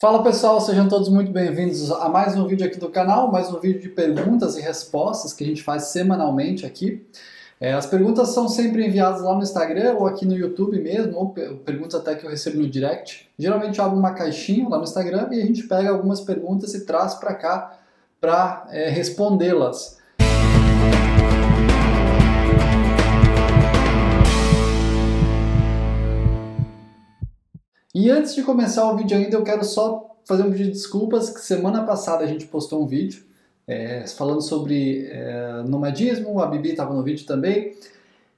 Fala pessoal, sejam todos muito bem-vindos a mais um vídeo aqui do canal, mais um vídeo de perguntas e respostas que a gente faz semanalmente aqui. É, as perguntas são sempre enviadas lá no Instagram ou aqui no YouTube mesmo, ou perguntas até que eu recebo no direct. Geralmente eu abro uma caixinha lá no Instagram e a gente pega algumas perguntas e traz para cá para é, respondê-las. E antes de começar o vídeo ainda, eu quero só fazer um pedido de desculpas, que semana passada a gente postou um vídeo é, falando sobre é, nomadismo, a Bibi estava no vídeo também,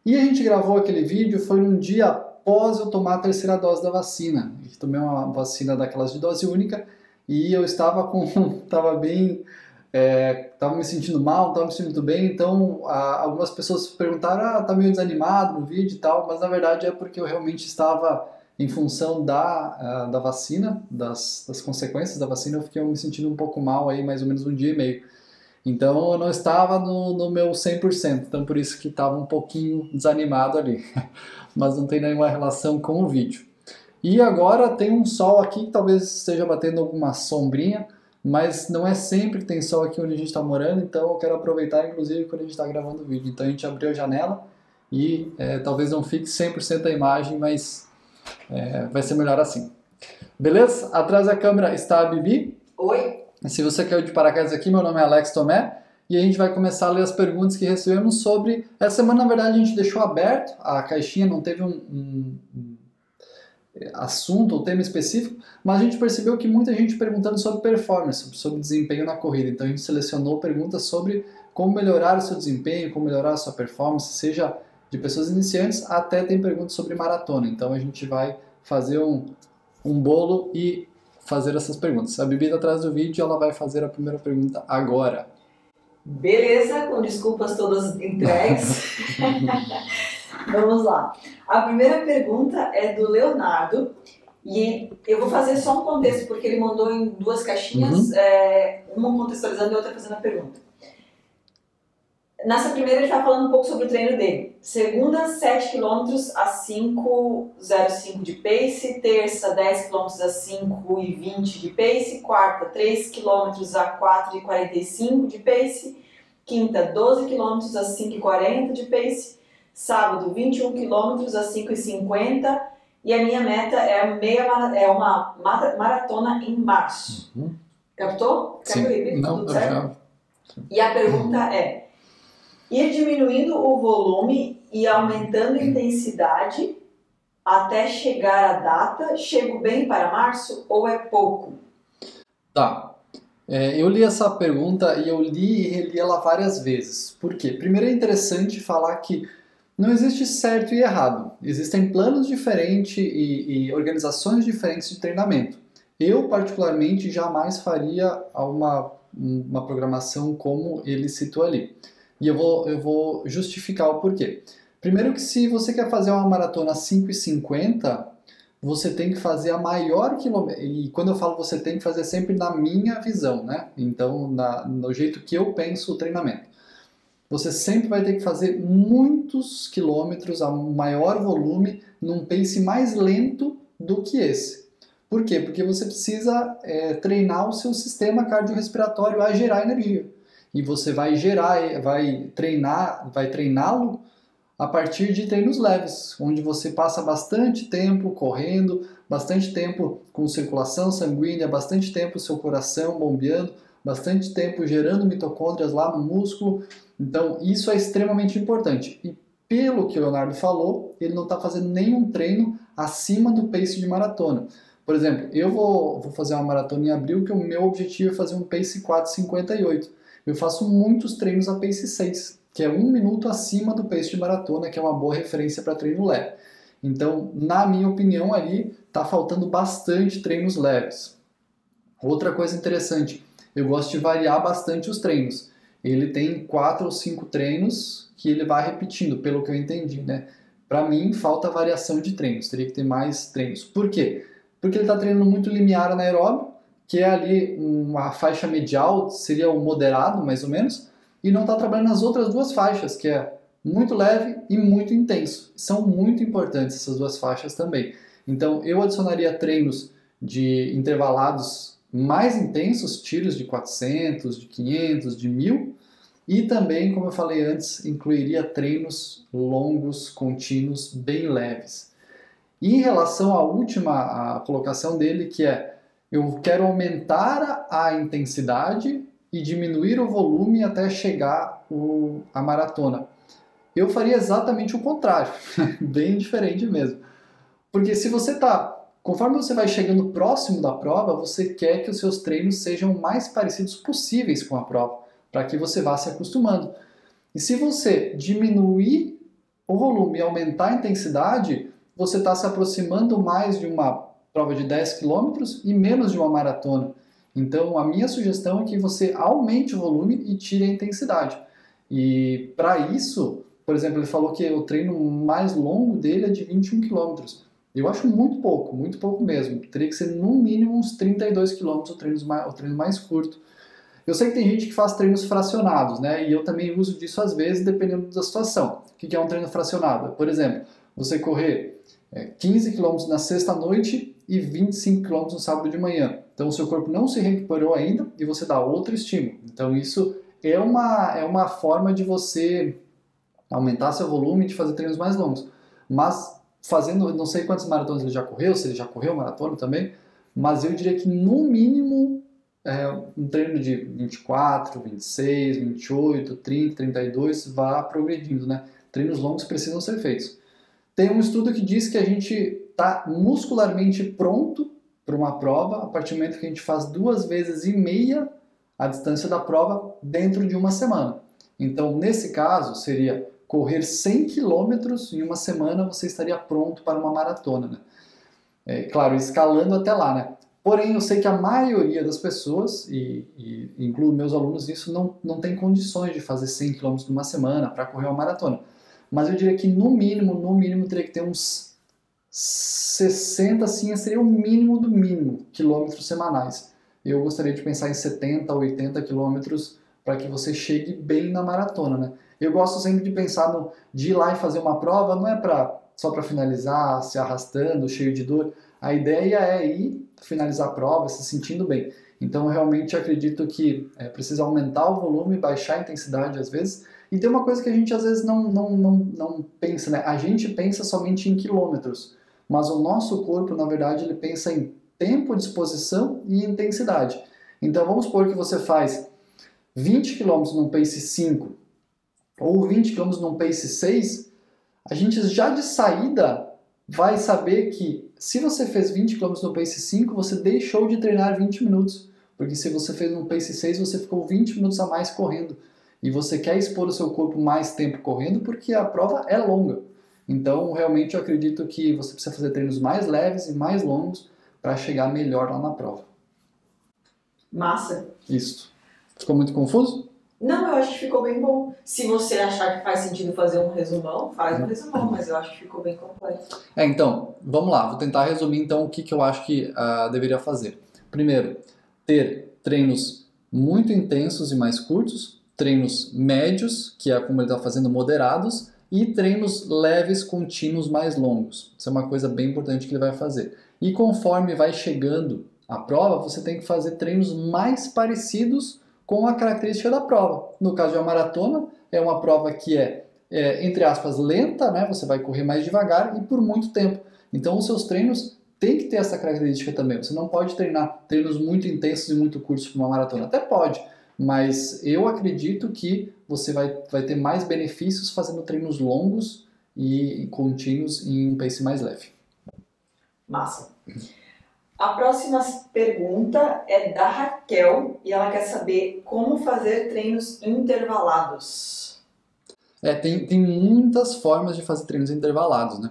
e a gente gravou aquele vídeo, foi um dia após eu tomar a terceira dose da vacina. Eu tomei uma vacina daquelas de dose única, e eu estava com, estava bem, estava é, me sentindo mal, estava me sentindo bem, então a, algumas pessoas perguntaram, ah, tá meio desanimado no vídeo e tal, mas na verdade é porque eu realmente estava em função da, uh, da vacina, das, das consequências da vacina, eu fiquei me sentindo um pouco mal aí, mais ou menos um dia e meio. Então eu não estava no, no meu 100%, então por isso que estava um pouquinho desanimado ali. Mas não tem nenhuma relação com o vídeo. E agora tem um sol aqui que talvez esteja batendo alguma sombrinha, mas não é sempre que tem sol aqui onde a gente está morando, então eu quero aproveitar inclusive quando a gente está gravando o vídeo. Então a gente abriu a janela e é, talvez não fique 100% a imagem, mas é, vai ser melhor assim. Beleza? Atrás da câmera está a Bibi. Oi. Se você caiu de paraquedas aqui, meu nome é Alex Tomé e a gente vai começar a ler as perguntas que recebemos sobre. Essa semana, na verdade, a gente deixou aberto, a caixinha não teve um, um, um assunto ou tema específico, mas a gente percebeu que muita gente perguntando sobre performance, sobre desempenho na corrida. Então a gente selecionou perguntas sobre como melhorar o seu desempenho, como melhorar a sua performance, seja de pessoas iniciantes até tem perguntas sobre maratona. Então a gente vai fazer um, um bolo e fazer essas perguntas. A Bibi tá atrás do vídeo ela vai fazer a primeira pergunta agora. Beleza, com desculpas todas entregues. Vamos lá. A primeira pergunta é do Leonardo. E eu vou fazer só um contexto, porque ele mandou em duas caixinhas, uhum. é, uma contextualizando e outra fazendo a pergunta. Nessa primeira ele está falando um pouco sobre o treino dele. Segunda, 7 km a 5,05 de pace. Terça, 10 km a 5,20 de pace. Quarta, 3 km a 4,45 de pace. Quinta, 12 km a 5,40 de pace. Sábado, 21 km a 5,50. E a minha meta é, meia, é uma maratona em março. Uhum. Captou? Repita? Não, Tudo certo? Já... E a pergunta é ir diminuindo o volume e aumentando a intensidade até chegar a data, chego bem para março ou é pouco? Tá. É, eu li essa pergunta e eu li e reli ela várias vezes. Por quê? Primeiro é interessante falar que não existe certo e errado. Existem planos diferentes e, e organizações diferentes de treinamento. Eu, particularmente, jamais faria uma, uma programação como ele citou ali. E eu vou, eu vou justificar o porquê. Primeiro que se você quer fazer uma maratona 5,50, você tem que fazer a maior quilômetro. E quando eu falo você tem que fazer sempre na minha visão, né? Então, na, no jeito que eu penso o treinamento. Você sempre vai ter que fazer muitos quilômetros a maior volume num pace mais lento do que esse. Por quê? Porque você precisa é, treinar o seu sistema cardiorrespiratório a gerar energia e você vai gerar, vai treinar, vai treiná-lo a partir de treinos leves, onde você passa bastante tempo correndo, bastante tempo com circulação sanguínea, bastante tempo seu coração bombeando, bastante tempo gerando mitocôndrias lá no músculo. Então, isso é extremamente importante. E pelo que o Leonardo falou, ele não está fazendo nenhum treino acima do pace de maratona. Por exemplo, eu vou, vou fazer uma maratona em abril, que o meu objetivo é fazer um pace 4,58. Eu faço muitos treinos a pace 6, que é um minuto acima do pace de maratona, que é uma boa referência para treino leve. Então, na minha opinião, ali está faltando bastante treinos leves. Outra coisa interessante, eu gosto de variar bastante os treinos. Ele tem quatro ou cinco treinos que ele vai repetindo, pelo que eu entendi, né? Para mim, falta variação de treinos, teria que ter mais treinos. Por quê? Porque ele está treinando muito limiar anaeróbio, que é ali uma faixa medial, seria o moderado, mais ou menos, e não está trabalhando nas outras duas faixas, que é muito leve e muito intenso. São muito importantes essas duas faixas também. Então, eu adicionaria treinos de intervalados mais intensos, tiros de 400, de 500, de 1000, e também, como eu falei antes, incluiria treinos longos, contínuos, bem leves. E em relação à última a colocação dele, que é eu quero aumentar a intensidade e diminuir o volume até chegar o, a maratona. Eu faria exatamente o contrário, bem diferente mesmo. Porque se você está Conforme você vai chegando próximo da prova, você quer que os seus treinos sejam mais parecidos possíveis com a prova, para que você vá se acostumando. E se você diminuir o volume e aumentar a intensidade, você está se aproximando mais de uma prova de 10 km e menos de uma maratona. Então, a minha sugestão é que você aumente o volume e tire a intensidade. E para isso, por exemplo, ele falou que o treino mais longo dele é de 21 km. Eu acho muito pouco, muito pouco mesmo. Teria que ser no mínimo uns 32 km o treino mais, o treino mais curto. Eu sei que tem gente que faz treinos fracionados, né? E eu também uso disso às vezes, dependendo da situação. O que é um treino fracionado? Por exemplo, você correr 15 km na sexta-noite e 25 km no sábado de manhã. Então o seu corpo não se recuperou ainda e você dá outro estímulo. Então isso é uma, é uma forma de você aumentar seu volume e de fazer treinos mais longos. Mas fazendo, não sei quantas maratonas ele já correu, se ele já correu maratona também, mas eu diria que no mínimo é, um treino de 24, 26, 28, 30, 32 vá progredindo, né? Treinos longos precisam ser feitos. Tem um estudo que diz que a gente está muscularmente pronto para uma prova a partir do momento que a gente faz duas vezes e meia a distância da prova dentro de uma semana. Então, nesse caso, seria correr 100 quilômetros em uma semana, você estaria pronto para uma maratona. Né? É, claro, escalando até lá, né? Porém, eu sei que a maioria das pessoas, e, e incluo meus alunos nisso, não, não tem condições de fazer 100 km numa semana para correr uma maratona. Mas eu diria que no mínimo, no mínimo, teria que ter uns 60, assim, seria o mínimo do mínimo, quilômetros semanais. Eu gostaria de pensar em 70, 80 quilômetros para que você chegue bem na maratona, né? Eu gosto sempre de pensar no de ir lá e fazer uma prova, não é para só para finalizar, se arrastando, cheio de dor. A ideia é ir finalizar a prova se sentindo bem. Então, realmente acredito que é, precisa aumentar o volume, baixar a intensidade às vezes. E tem uma coisa que a gente às vezes não, não, não, não pensa, né? A gente pensa somente em quilômetros, mas o nosso corpo, na verdade, ele pensa em tempo de exposição e intensidade. Então, vamos supor que você faz 20 km num pace 5 ou 20 km num pace 6, a gente já de saída vai saber que se você fez 20 km no pace 5, você deixou de treinar 20 minutos. Porque se você fez no pace 6, você ficou 20 minutos a mais correndo. E você quer expor o seu corpo mais tempo correndo porque a prova é longa. Então, realmente, eu acredito que você precisa fazer treinos mais leves e mais longos para chegar melhor lá na prova. Massa. Isso. Ficou muito confuso? Não, eu acho que ficou bem bom. Se você achar que faz sentido fazer um resumão, faz um resumão, mas eu acho que ficou bem completo. É, então, vamos lá, vou tentar resumir então o que, que eu acho que uh, deveria fazer. Primeiro, ter treinos muito intensos e mais curtos, treinos médios, que é como ele está fazendo, moderados, e treinos leves, contínuos, mais longos. Isso é uma coisa bem importante que ele vai fazer. E conforme vai chegando a prova, você tem que fazer treinos mais parecidos com a característica da prova. No caso de uma maratona, é uma prova que é, é, entre aspas, lenta, né? Você vai correr mais devagar e por muito tempo. Então, os seus treinos têm que ter essa característica também. Você não pode treinar treinos muito intensos e muito curtos para uma maratona. Até pode, mas eu acredito que você vai, vai ter mais benefícios fazendo treinos longos e contínuos em um pace mais leve. Massa. A próxima pergunta é da Raquel e ela quer saber como fazer treinos intervalados. É, tem, tem muitas formas de fazer treinos intervalados, né?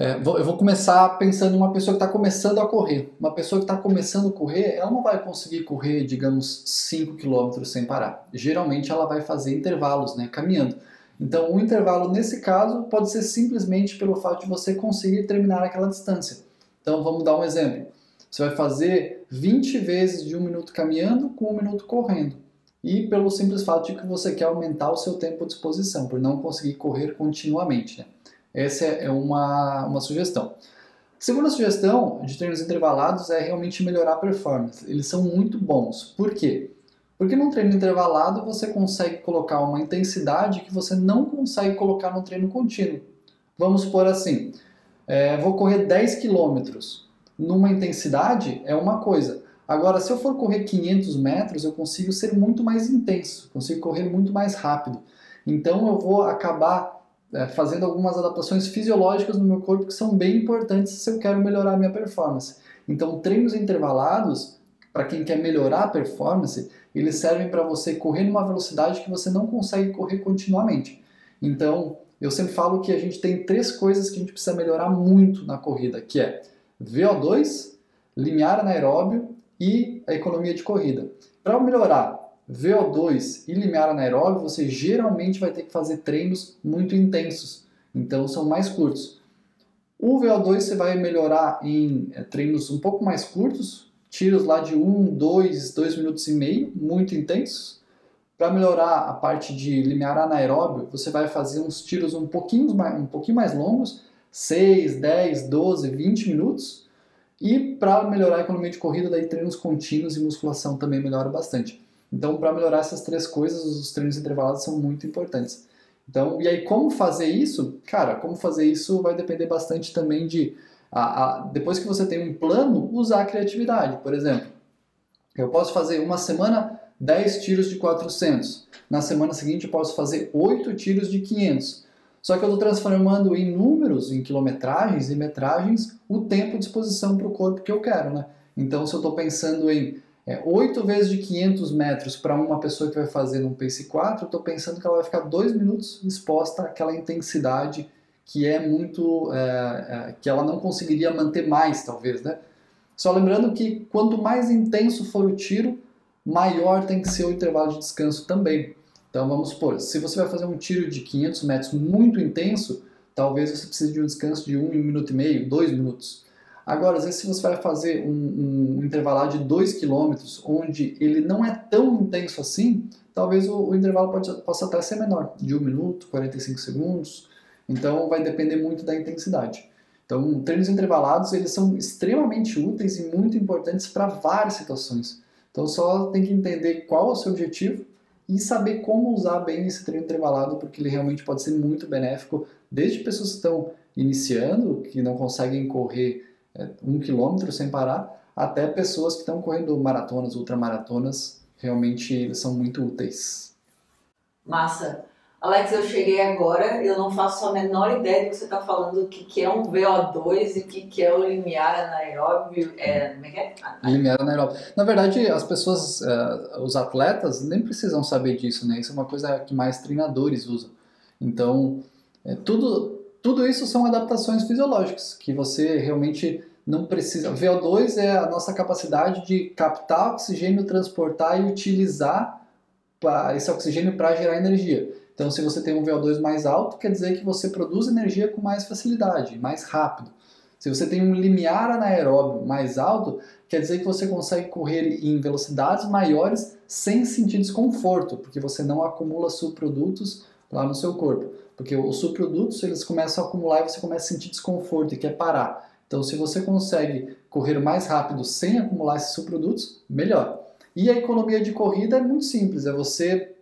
É, vou, eu vou começar pensando em uma pessoa que está começando a correr. Uma pessoa que está começando a correr, ela não vai conseguir correr, digamos, 5 km sem parar. Geralmente ela vai fazer intervalos, né, caminhando. Então, o intervalo nesse caso pode ser simplesmente pelo fato de você conseguir terminar aquela distância. Então vamos dar um exemplo. Você vai fazer 20 vezes de um minuto caminhando com um minuto correndo. E pelo simples fato de que você quer aumentar o seu tempo de exposição, por não conseguir correr continuamente. Né? Essa é uma, uma sugestão. Segunda sugestão de treinos intervalados é realmente melhorar a performance. Eles são muito bons. Por quê? Porque num treino intervalado você consegue colocar uma intensidade que você não consegue colocar no treino contínuo. Vamos supor assim, é, vou correr 10 quilômetros. Numa intensidade é uma coisa. Agora, se eu for correr 500 metros, eu consigo ser muito mais intenso, consigo correr muito mais rápido. Então eu vou acabar é, fazendo algumas adaptações fisiológicas no meu corpo que são bem importantes se eu quero melhorar a minha performance. Então, treinos intervalados, para quem quer melhorar a performance, eles servem para você correr numa velocidade que você não consegue correr continuamente. Então, eu sempre falo que a gente tem três coisas que a gente precisa melhorar muito na corrida, que é VO2, limiar anaeróbio e a economia de corrida. Para melhorar VO2 e limiar anaeróbio, você geralmente vai ter que fazer treinos muito intensos, então são mais curtos. O VO2 você vai melhorar em é, treinos um pouco mais curtos, tiros lá de 1, 2, 2 minutos e meio, muito intensos. Para melhorar a parte de limiar anaeróbio, você vai fazer uns tiros um pouquinho mais, um pouquinho mais longos, 6, 10, 12, 20 minutos. E para melhorar a economia de corrida, daí treinos contínuos e musculação também melhora bastante. Então, para melhorar essas três coisas, os treinos intervalados são muito importantes. Então, e aí como fazer isso? Cara, como fazer isso vai depender bastante também de a, a, depois que você tem um plano, usar a criatividade. Por exemplo, eu posso fazer uma semana 10 tiros de 400. Na semana seguinte eu posso fazer 8 tiros de 500. Só que eu estou transformando em números, em quilometragens e metragens, o tempo de exposição para o corpo que eu quero, né? Então, se eu estou pensando em é, 8 vezes de 500 metros para uma pessoa que vai fazer num pace 4, eu estou pensando que ela vai ficar 2 minutos exposta àquela intensidade que é muito. É, é, que ela não conseguiria manter mais, talvez, né? Só lembrando que quanto mais intenso for o tiro, maior tem que ser o intervalo de descanso também. Então vamos supor, se você vai fazer um tiro de 500 metros muito intenso, talvez você precise de um descanso de 1 um minuto e meio, 2 minutos. Agora, às vezes, se você vai fazer um, um intervalo de 2 km, onde ele não é tão intenso assim, talvez o, o intervalo pode, possa até ser menor, de 1 um minuto, 45 segundos. Então, vai depender muito da intensidade. Então, treinos intervalados, eles são extremamente úteis e muito importantes para várias situações. Então, só tem que entender qual é o seu objetivo e saber como usar bem esse treino intervalado, porque ele realmente pode ser muito benéfico, desde pessoas que estão iniciando, que não conseguem correr um quilômetro sem parar, até pessoas que estão correndo maratonas, ultramaratonas, realmente são muito úteis. Massa. Alex, eu cheguei agora, eu não faço a menor ideia do que você está falando, o que, que é um VO2 e o que, que é o limiar anaeróbio. É, como é que é? Limiar anaeróbio. Na verdade, as pessoas, uh, os atletas, nem precisam saber disso, né? Isso é uma coisa que mais treinadores usam. Então, é, tudo, tudo isso são adaptações fisiológicas, que você realmente não precisa. VO2 é a nossa capacidade de captar oxigênio, transportar e utilizar esse oxigênio para gerar energia. Então, se você tem um VO2 mais alto, quer dizer que você produz energia com mais facilidade, mais rápido. Se você tem um limiar anaeróbio mais alto, quer dizer que você consegue correr em velocidades maiores sem sentir desconforto, porque você não acumula subprodutos lá no seu corpo. Porque os subprodutos eles começam a acumular e você começa a sentir desconforto e quer parar. Então, se você consegue correr mais rápido sem acumular esses subprodutos, melhor. E a economia de corrida é muito simples, é você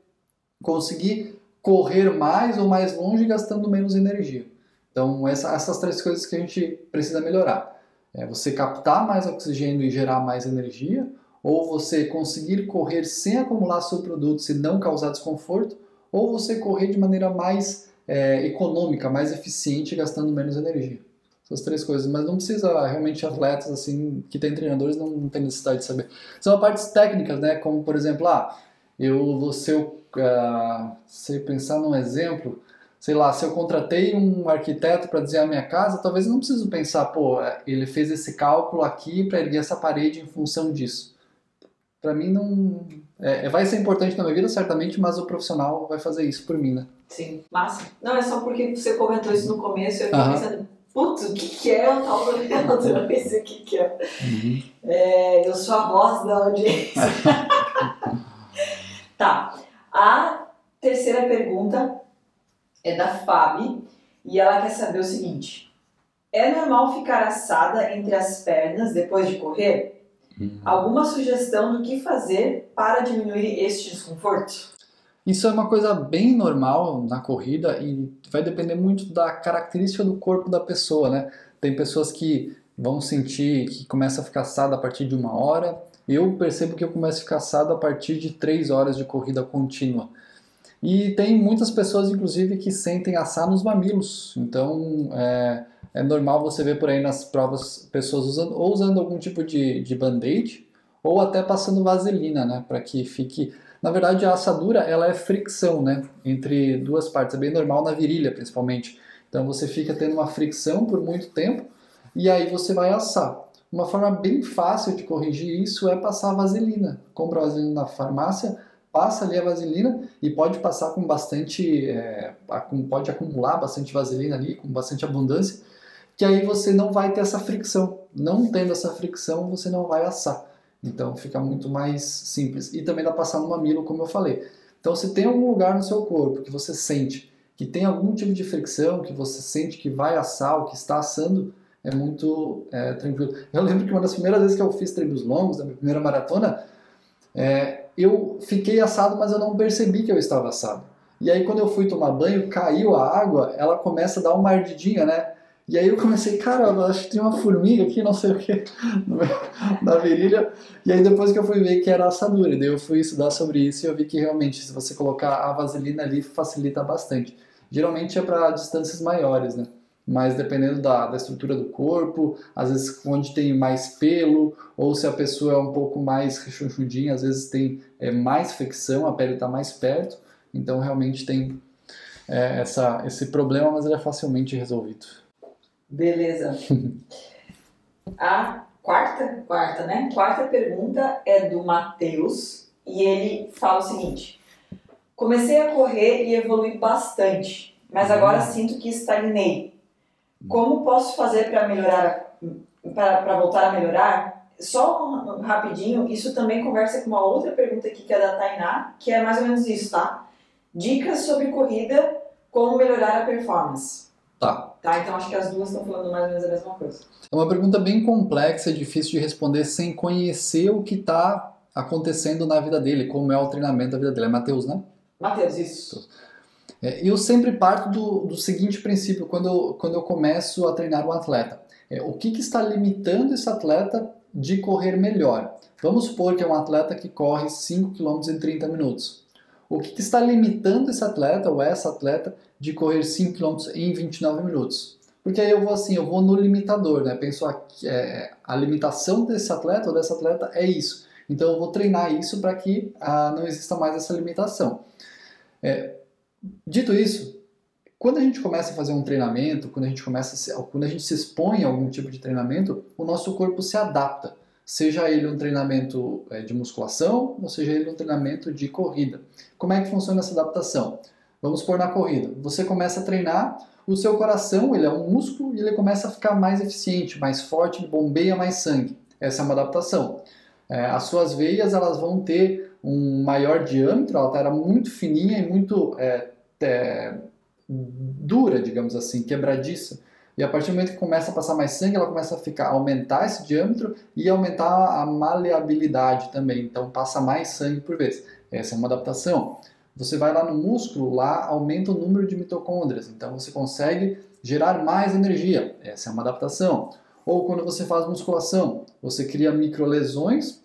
conseguir correr mais ou mais longe gastando menos energia. Então, essa, essas três coisas que a gente precisa melhorar. É você captar mais oxigênio e gerar mais energia, ou você conseguir correr sem acumular subprodutos e não causar desconforto, ou você correr de maneira mais é, econômica, mais eficiente, gastando menos energia. Essas três coisas, mas não precisa realmente atletas assim que têm treinadores não, não tem necessidade de saber. São partes técnicas, né? Como por exemplo, ah, eu vou ser, uh, se pensar num exemplo, sei lá, se eu contratei um arquiteto para desenhar minha casa, talvez eu não preciso pensar, pô, ele fez esse cálculo aqui para erguer essa parede em função disso. Para mim não é, vai ser importante na minha vida certamente, mas o profissional vai fazer isso por mim, né? Sim, massa. Não, é só porque você comentou isso no começo e eu fiquei pensando, putz, o que, que é o tal do Leandro? Eu pensei, o que, que é? Uhum. é? Eu sou a voz da audiência. tá. A terceira pergunta é da Fabi e ela quer saber o seguinte. É normal ficar assada entre as pernas depois de correr? Uhum. Alguma sugestão do que fazer para diminuir este desconforto? Isso é uma coisa bem normal na corrida e vai depender muito da característica do corpo da pessoa, né? Tem pessoas que vão sentir que começa a ficar assada a partir de uma hora. Eu percebo que eu começo a ficar assado a partir de três horas de corrida contínua. E tem muitas pessoas, inclusive, que sentem assar nos mamilos. Então, é, é normal você ver por aí nas provas pessoas usando ou usando algum tipo de, de band-aid ou até passando vaselina, né, para que fique. Na verdade, a assadura ela é fricção, né, entre duas partes. É bem normal na virilha, principalmente. Então você fica tendo uma fricção por muito tempo e aí você vai assar. Uma forma bem fácil de corrigir isso é passar vaselina. Compra vaselina na farmácia, passa ali a vaselina e pode passar com bastante, é, pode acumular bastante vaselina ali, com bastante abundância, que aí você não vai ter essa fricção. Não tendo essa fricção, você não vai assar. Então fica muito mais simples. E também dá para passar no mamilo, como eu falei. Então se tem algum lugar no seu corpo que você sente que tem algum tipo de fricção, que você sente que vai assar ou que está assando, é muito é, tranquilo. Eu lembro que uma das primeiras vezes que eu fiz treinos longos, da minha primeira maratona, é, eu fiquei assado, mas eu não percebi que eu estava assado. E aí quando eu fui tomar banho, caiu a água, ela começa a dar uma ardidinha, né? E aí eu comecei, caramba, acho que tem uma formiga aqui, não sei o que, na virilha. E aí depois que eu fui ver que era assadura, daí eu fui estudar sobre isso e eu vi que realmente se você colocar a vaselina ali facilita bastante. Geralmente é para distâncias maiores, né? Mas dependendo da, da estrutura do corpo, às vezes onde tem mais pelo, ou se a pessoa é um pouco mais rechonchudinha, às vezes tem é, mais fricção, a pele está mais perto, então realmente tem é, essa, esse problema, mas ele é facilmente resolvido. Beleza. a quarta, quarta, né? Quarta pergunta é do Matheus e ele fala o seguinte: Comecei a correr e evolui bastante, mas agora uhum. sinto que estagnei. Como posso fazer para melhorar, para voltar a melhorar? Só um, rapidinho, isso também conversa com uma outra pergunta aqui que é da Tainá, que é mais ou menos isso, tá? Dicas sobre corrida, como melhorar a performance. Tá. Tá, então acho que as duas estão falando mais ou menos a mesma coisa. É uma pergunta bem complexa, difícil de responder sem conhecer o que está acontecendo na vida dele, como é o treinamento da vida dele. É Matheus, né? Matheus, isso. É, eu sempre parto do, do seguinte princípio quando eu, quando eu começo a treinar um atleta. É, o que, que está limitando esse atleta de correr melhor? Vamos supor que é um atleta que corre 5 km em 30 minutos. O que, que está limitando esse atleta ou essa atleta de correr 5 km em 29 minutos? Porque aí eu vou assim, eu vou no limitador, né? Penso a, é, a limitação desse atleta ou dessa atleta é isso. Então eu vou treinar isso para que ah, não exista mais essa limitação. É, dito isso, quando a gente começa a fazer um treinamento, quando a gente começa se, quando a gente se expõe a algum tipo de treinamento, o nosso corpo se adapta. Seja ele um treinamento é, de musculação, ou seja ele um treinamento de corrida. Como é que funciona essa adaptação? Vamos pôr na corrida. Você começa a treinar, o seu coração, ele é um músculo e ele começa a ficar mais eficiente, mais forte, bombeia mais sangue. Essa é uma adaptação. É, as suas veias elas vão ter um maior diâmetro, ela era muito fininha e muito é, é, dura, digamos assim, quebradiça. E a partir do momento que começa a passar mais sangue, ela começa a ficar, aumentar esse diâmetro e aumentar a maleabilidade também. Então passa mais sangue por vez. Essa é uma adaptação. Você vai lá no músculo, lá aumenta o número de mitocôndrias, então você consegue gerar mais energia. Essa é uma adaptação. Ou quando você faz musculação, você cria microlesões,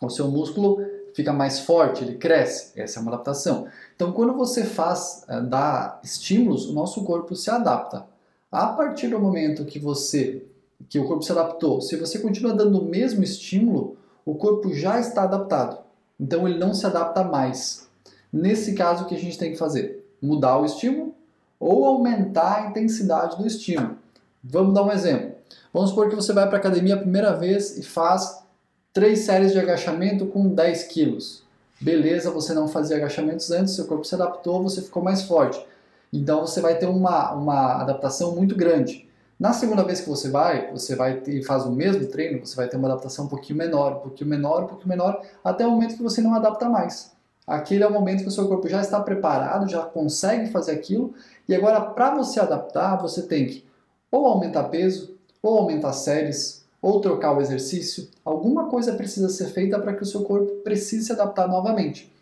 o seu músculo fica mais forte, ele cresce. Essa é uma adaptação. Então, quando você faz, eh, dá estímulos, o nosso corpo se adapta. A partir do momento que você, que o corpo se adaptou, se você continua dando o mesmo estímulo, o corpo já está adaptado. Então, ele não se adapta mais. Nesse caso, o que a gente tem que fazer? Mudar o estímulo ou aumentar a intensidade do estímulo. Vamos dar um exemplo. Vamos supor que você vai para a academia a primeira vez e faz três séries de agachamento com 10 quilos. Beleza, você não fazia agachamentos antes, seu corpo se adaptou, você ficou mais forte. Então você vai ter uma, uma adaptação muito grande. Na segunda vez que você vai, você vai e faz o mesmo treino, você vai ter uma adaptação um pouquinho menor, um pouquinho menor, um pouquinho menor, até o momento que você não adapta mais. Aquele é o momento que o seu corpo já está preparado, já consegue fazer aquilo, e agora para você adaptar, você tem que ou aumentar peso, ou aumentar séries, ou trocar o exercício, alguma coisa precisa ser feita para que o seu corpo precise se adaptar novamente.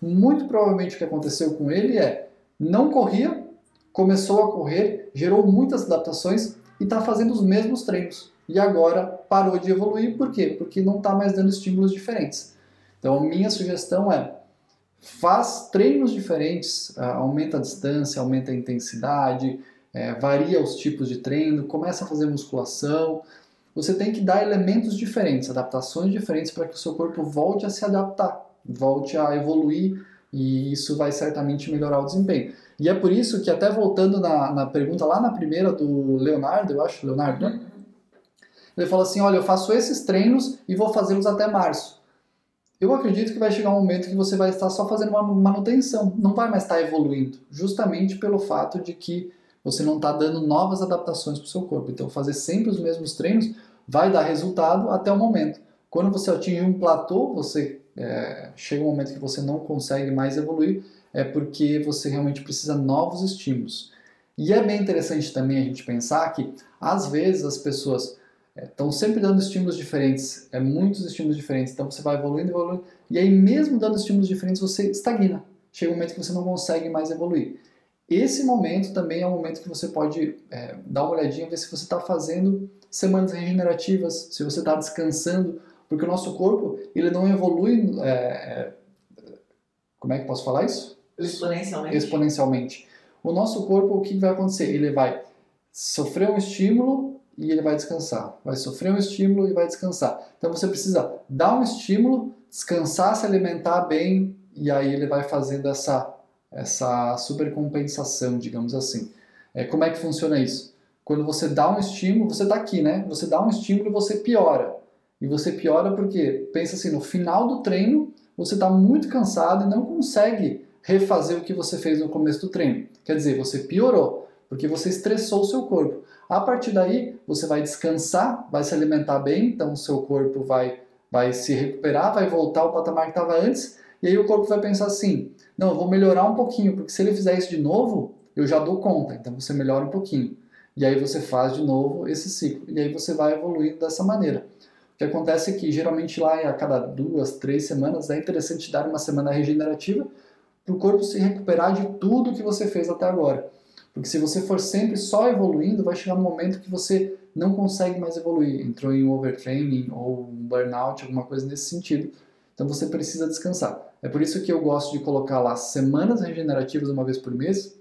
Muito provavelmente o que aconteceu com ele é não corria, começou a correr, gerou muitas adaptações e está fazendo os mesmos treinos. E agora parou de evoluir, por quê? Porque não está mais dando estímulos diferentes. Então, minha sugestão é faz treinos diferentes, ah, aumenta a distância, aumenta a intensidade, é, varia os tipos de treino, começa a fazer musculação. Você tem que dar elementos diferentes, adaptações diferentes para que o seu corpo volte a se adaptar, volte a evoluir e isso vai certamente melhorar o desempenho. E é por isso que, até voltando na, na pergunta lá na primeira do Leonardo, eu acho, Leonardo, né? Ele fala assim: olha, eu faço esses treinos e vou fazê-los até março. Eu acredito que vai chegar um momento que você vai estar só fazendo uma manutenção, não vai mais estar evoluindo, justamente pelo fato de que você não está dando novas adaptações para o seu corpo. Então, fazer sempre os mesmos treinos vai dar resultado até o momento. Quando você atinge um platô, você é, chega um momento que você não consegue mais evoluir, é porque você realmente precisa de novos estímulos. E é bem interessante também a gente pensar que, às vezes, as pessoas estão é, sempre dando estímulos diferentes, é muitos estímulos diferentes, então você vai evoluindo, evoluindo, e aí mesmo dando estímulos diferentes você estagna. Chega um momento que você não consegue mais evoluir. Esse momento também é um momento que você pode é, dar uma olhadinha, ver se você está fazendo semanas regenerativas, se você está descansando, porque o nosso corpo ele não evolui. É, é, como é que posso falar isso? Exponencialmente. Exponencialmente. O nosso corpo, o que vai acontecer? Ele vai sofrer um estímulo, e ele vai descansar. Vai sofrer um estímulo e vai descansar. Então você precisa dar um estímulo, descansar, se alimentar bem e aí ele vai fazendo essa essa supercompensação, digamos assim. É, como é que funciona isso? Quando você dá um estímulo, você está aqui, né? Você dá um estímulo e você piora. E você piora porque, pensa assim, no final do treino, você está muito cansado e não consegue refazer o que você fez no começo do treino. Quer dizer, você piorou, porque você estressou o seu corpo. A partir daí, você vai descansar, vai se alimentar bem, então o seu corpo vai, vai se recuperar, vai voltar ao patamar que estava antes, e aí o corpo vai pensar assim: não, eu vou melhorar um pouquinho, porque se ele fizer isso de novo, eu já dou conta, então você melhora um pouquinho. E aí você faz de novo esse ciclo, e aí você vai evoluindo dessa maneira. Que acontece é que geralmente lá a cada duas, três semanas é interessante dar uma semana regenerativa para o corpo se recuperar de tudo que você fez até agora. Porque se você for sempre só evoluindo, vai chegar um momento que você não consegue mais evoluir. Entrou em um overtraining ou um burnout, alguma coisa nesse sentido. Então você precisa descansar. É por isso que eu gosto de colocar lá semanas regenerativas uma vez por mês,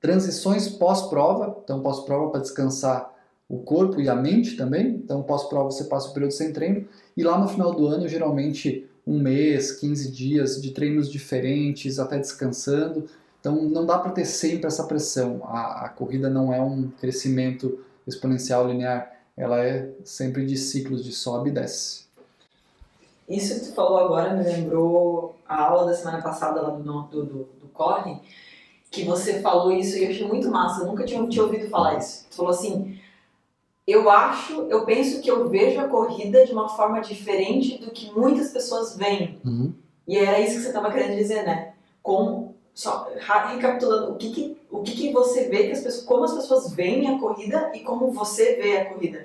transições pós-prova, então pós-prova para descansar o corpo e a mente também. Então pós-prova você passa o período sem treino e lá no final do ano geralmente um mês, 15 dias de treinos diferentes, até descansando. Então não dá para ter sempre essa pressão. A, a, corrida não é um crescimento exponencial linear, ela é sempre de ciclos de sobe e desce. Isso que tu falou agora me lembrou a aula da semana passada lá do, do, do, Corre, que você falou isso e eu achei muito massa, eu nunca tinha te ouvido falar isso. Tu falou assim, eu acho, eu penso que eu vejo a corrida de uma forma diferente do que muitas pessoas veem. Uhum. E era isso que você estava querendo dizer, né? Com só recapitulando, o que, que o que, que, você vê que as pessoas, como as pessoas veem a corrida e como você vê a corrida?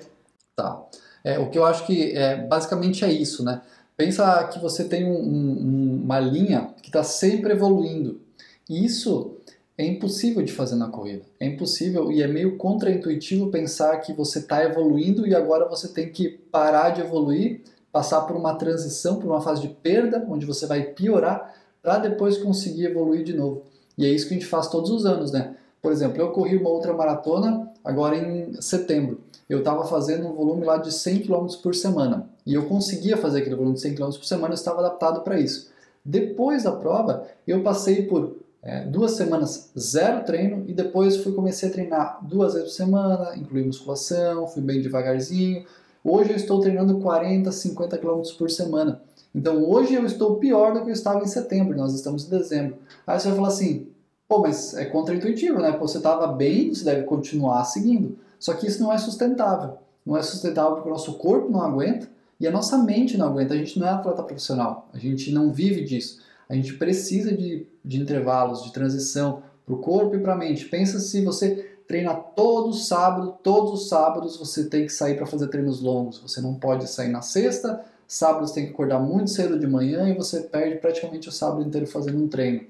Tá. É, o que eu acho que é, basicamente é isso, né? Pensa que você tem um, um, uma linha que está sempre evoluindo. Isso é impossível de fazer na corrida. É impossível e é meio contraintuitivo pensar que você está evoluindo e agora você tem que parar de evoluir, passar por uma transição, por uma fase de perda, onde você vai piorar para depois conseguir evoluir de novo. E é isso que a gente faz todos os anos, né? Por exemplo, eu corri uma outra maratona agora em setembro. Eu estava fazendo um volume lá de 100 km por semana. E eu conseguia fazer aquele volume de 100 km por semana, eu estava adaptado para isso. Depois da prova, eu passei por é, duas semanas zero treino e depois fui comecei a treinar duas vezes por semana, incluí musculação, fui bem devagarzinho. Hoje eu estou treinando 40, 50 km por semana. Então hoje eu estou pior do que eu estava em setembro, nós estamos em dezembro. Aí você vai falar assim, pô, mas é contraintuitivo, né? Pô, você estava bem, você deve continuar seguindo. Só que isso não é sustentável. Não é sustentável porque o nosso corpo não aguenta e a nossa mente não aguenta. A gente não é atleta profissional, a gente não vive disso. A gente precisa de, de intervalos, de transição para o corpo e para a mente. Pensa se você treina todo sábado, todos os sábados você tem que sair para fazer treinos longos. Você não pode sair na sexta, sábados tem que acordar muito cedo de manhã e você perde praticamente o sábado inteiro fazendo um treino.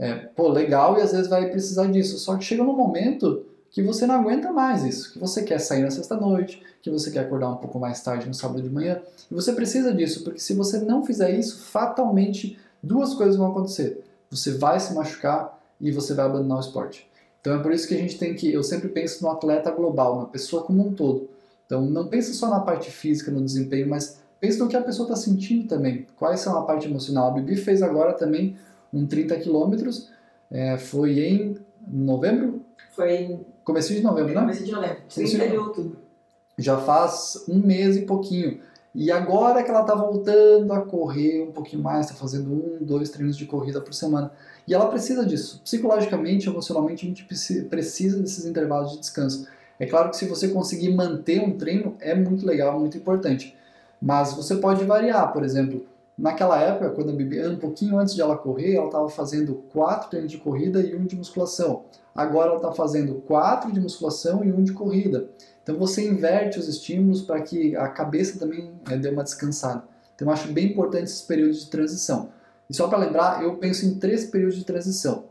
É, pô, legal e às vezes vai precisar disso. Só que chega num momento que você não aguenta mais isso, que você quer sair na sexta-noite, que você quer acordar um pouco mais tarde no sábado de manhã, e você precisa disso, porque se você não fizer isso, fatalmente duas coisas vão acontecer. Você vai se machucar e você vai abandonar o esporte. Então é por isso que a gente tem que, eu sempre penso no atleta global, na pessoa como um todo. Então não pense só na parte física, no desempenho, mas pense no que a pessoa está sentindo também. Quais são a parte emocional? A Bibi fez agora também um 30 quilômetros, é, foi em novembro? Foi em Comecinho de novembro, né? Comecinho de novembro, 30 de outubro. Já faz um mês e pouquinho. E agora que ela está voltando a correr um pouquinho mais, está fazendo um, dois treinos de corrida por semana. E ela precisa disso. Psicologicamente, emocionalmente, a gente precisa desses intervalos de descanso. É claro que se você conseguir manter um treino, é muito legal, muito importante. Mas você pode variar, por exemplo, naquela época, quando a Bibi, um pouquinho antes de ela correr, ela estava fazendo quatro treinos de corrida e um de musculação. Agora ela está fazendo quatro de musculação e um de corrida. Então você inverte os estímulos para que a cabeça também né, dê uma descansada. Então eu acho bem importante esses períodos de transição. E só para lembrar, eu penso em três períodos de transição.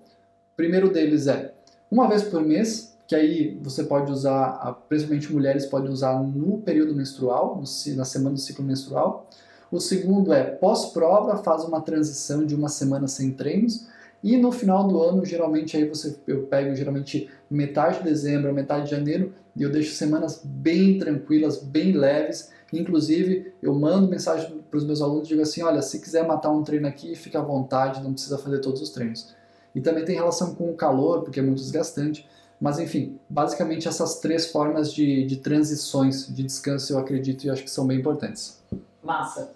O primeiro deles é uma vez por mês, que aí você pode usar, principalmente mulheres podem usar no período menstrual, na semana do ciclo menstrual. O segundo é pós-prova, faz uma transição de uma semana sem treinos. E no final do ano, geralmente aí você eu pego geralmente metade de dezembro, metade de janeiro, e eu deixo semanas bem tranquilas, bem leves. Inclusive, eu mando mensagem para os meus alunos digo assim: olha, se quiser matar um treino aqui, fica à vontade, não precisa fazer todos os treinos. E também tem relação com o calor, porque é muito desgastante. Mas enfim, basicamente essas três formas de, de transições de descanso eu acredito e acho que são bem importantes. Massa.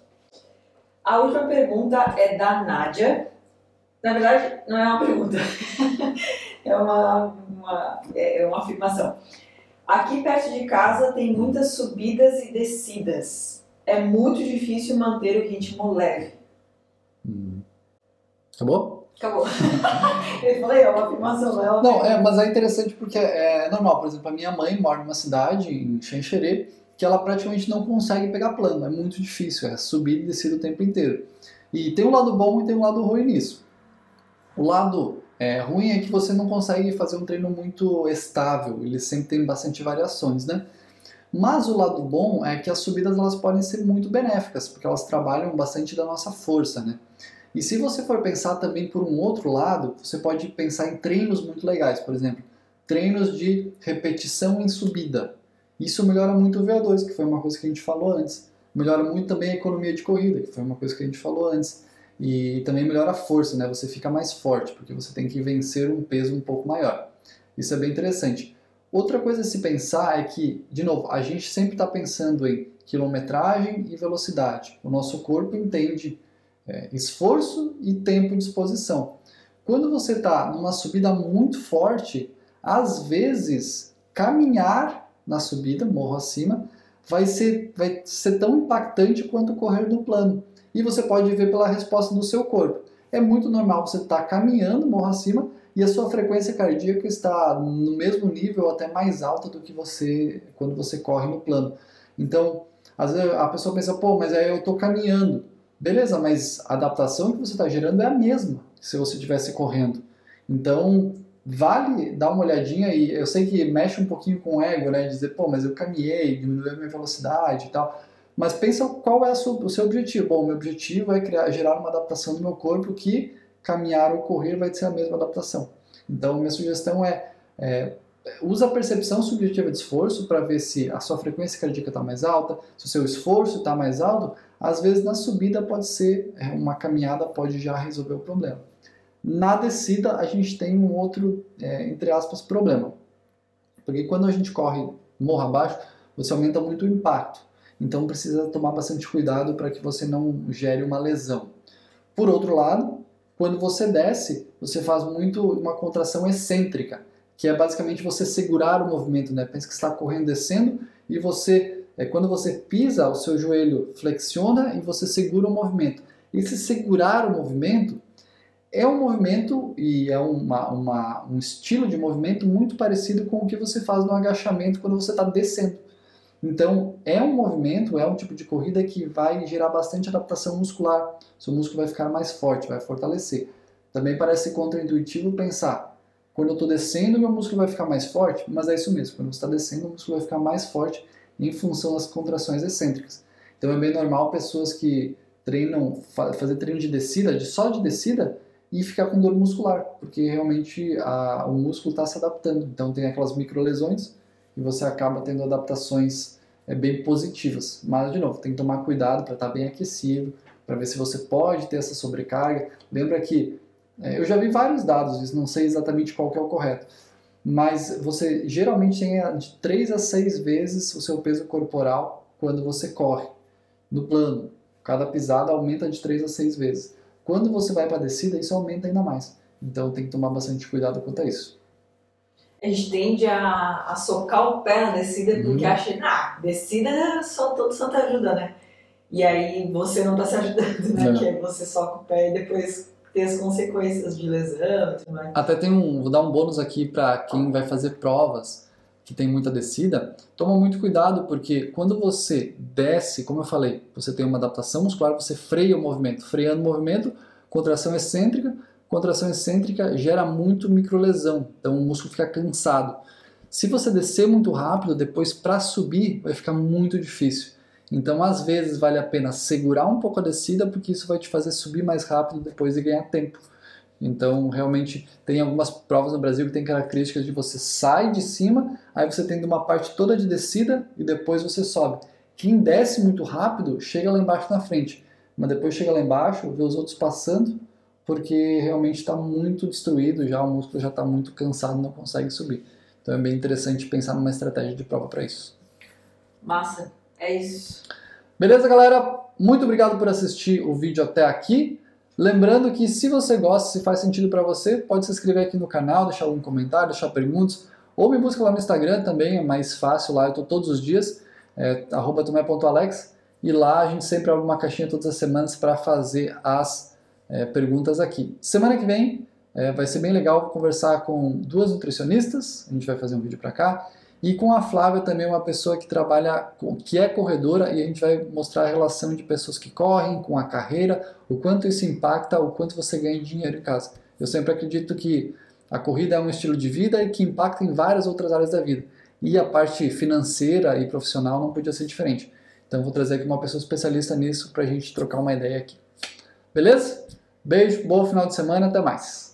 A última pergunta é da Nádia. Na verdade, não é uma pergunta, é uma, uma, é uma afirmação. Aqui perto de casa tem muitas subidas e descidas. É muito difícil manter o ritmo leve. Hum. Acabou? Acabou. Eu falei, é uma afirmação, não é uma Não, é, mas é interessante porque é normal. Por exemplo, a minha mãe mora numa cidade, em Xanxerê, que ela praticamente não consegue pegar plano. É muito difícil, é subir e descer o tempo inteiro. E tem um lado bom e tem um lado ruim nisso. O lado é, ruim é que você não consegue fazer um treino muito estável, ele sempre tem bastante variações, né? Mas o lado bom é que as subidas elas podem ser muito benéficas, porque elas trabalham bastante da nossa força, né? E se você for pensar também por um outro lado, você pode pensar em treinos muito legais, por exemplo, treinos de repetição em subida. Isso melhora muito o VO2, que foi uma coisa que a gente falou antes. Melhora muito também a economia de corrida, que foi uma coisa que a gente falou antes. E também melhora a força, né? Você fica mais forte, porque você tem que vencer um peso um pouco maior. Isso é bem interessante. Outra coisa a se pensar é que, de novo, a gente sempre está pensando em quilometragem e velocidade. O nosso corpo entende é, esforço e tempo de exposição. Quando você está numa subida muito forte, às vezes caminhar na subida, morro acima, vai ser, vai ser tão impactante quanto correr no plano e você pode ver pela resposta do seu corpo. É muito normal você estar tá caminhando morro acima e a sua frequência cardíaca está no mesmo nível, até mais alta do que você quando você corre no plano. Então, às vezes a pessoa pensa, pô, mas aí eu estou caminhando. Beleza, mas a adaptação que você está gerando é a mesma se você estivesse correndo. Então, vale dar uma olhadinha e eu sei que mexe um pouquinho com o ego, né? Dizer, pô, mas eu caminhei, diminuiu a minha velocidade e tal. Mas pensa qual é o seu objetivo. Bom, meu objetivo é criar, gerar uma adaptação no meu corpo que caminhar ou correr vai ser a mesma adaptação. Então, minha sugestão é, é usa a percepção subjetiva de esforço para ver se a sua frequência cardíaca está mais alta, se o seu esforço está mais alto. Às vezes, na subida pode ser é, uma caminhada pode já resolver o problema. Na descida, a gente tem um outro, é, entre aspas, problema. Porque quando a gente corre morro abaixo, você aumenta muito o impacto. Então precisa tomar bastante cuidado para que você não gere uma lesão. Por outro lado, quando você desce, você faz muito uma contração excêntrica, que é basicamente você segurar o movimento, né? Pensa que está correndo descendo e você, é quando você pisa, o seu joelho flexiona e você segura o movimento. Esse segurar o movimento é um movimento e é uma, uma, um estilo de movimento muito parecido com o que você faz no agachamento quando você está descendo. Então, é um movimento, é um tipo de corrida que vai gerar bastante adaptação muscular. Seu músculo vai ficar mais forte, vai fortalecer. Também parece contraintuitivo pensar, quando eu estou descendo, meu músculo vai ficar mais forte, mas é isso mesmo, quando você está descendo, o músculo vai ficar mais forte em função das contrações excêntricas. Então é bem normal pessoas que treinam, fazer treino de descida, de só de descida, e ficar com dor muscular, porque realmente a, o músculo está se adaptando. Então tem aquelas microlesões e você acaba tendo adaptações é, bem positivas. Mas, de novo, tem que tomar cuidado para estar tá bem aquecido, para ver se você pode ter essa sobrecarga. Lembra que é, eu já vi vários dados, não sei exatamente qual que é o correto, mas você geralmente tem de 3 a 6 vezes o seu peso corporal quando você corre no plano. Cada pisada aumenta de 3 a 6 vezes. Quando você vai para a descida, isso aumenta ainda mais. Então tem que tomar bastante cuidado quanto a isso. A gente tende a, a socar o pé na descida porque uhum. acha, ah, descida é só todo Santa ajuda, né? E aí você não está se ajudando, né? Não. Que é você soca o pé e depois tem as consequências de lesão e tudo mais. Até tem um, vou dar um bônus aqui para quem vai fazer provas que tem muita descida, toma muito cuidado porque quando você desce, como eu falei, você tem uma adaptação muscular, você freia o movimento. Freando o movimento, contração excêntrica, contração excêntrica gera muito microlesão, então o músculo fica cansado. Se você descer muito rápido, depois para subir vai ficar muito difícil. Então, às vezes, vale a pena segurar um pouco a descida, porque isso vai te fazer subir mais rápido depois e ganhar tempo. Então, realmente, tem algumas provas no Brasil que tem características de você sai de cima, aí você tem uma parte toda de descida e depois você sobe. Quem desce muito rápido, chega lá embaixo na frente, mas depois chega lá embaixo, vê os outros passando, porque realmente está muito destruído já, o músculo já está muito cansado, não consegue subir. Então é bem interessante pensar numa estratégia de prova para isso. Massa, é isso. Beleza, galera? Muito obrigado por assistir o vídeo até aqui. Lembrando que se você gosta, se faz sentido para você, pode se inscrever aqui no canal, deixar algum comentário, deixar perguntas, ou me busca lá no Instagram também, é mais fácil lá, eu estou todos os dias, é, tomé.alex, e lá a gente sempre abre uma caixinha todas as semanas para fazer as é, perguntas aqui. Semana que vem é, vai ser bem legal conversar com duas nutricionistas, a gente vai fazer um vídeo para cá, e com a Flávia também uma pessoa que trabalha, que é corredora, e a gente vai mostrar a relação de pessoas que correm com a carreira, o quanto isso impacta, o quanto você ganha dinheiro em casa. Eu sempre acredito que a corrida é um estilo de vida e que impacta em várias outras áreas da vida. E a parte financeira e profissional não podia ser diferente. Então vou trazer aqui uma pessoa especialista nisso para a gente trocar uma ideia aqui. Beleza? Beijo, bom final de semana, até mais.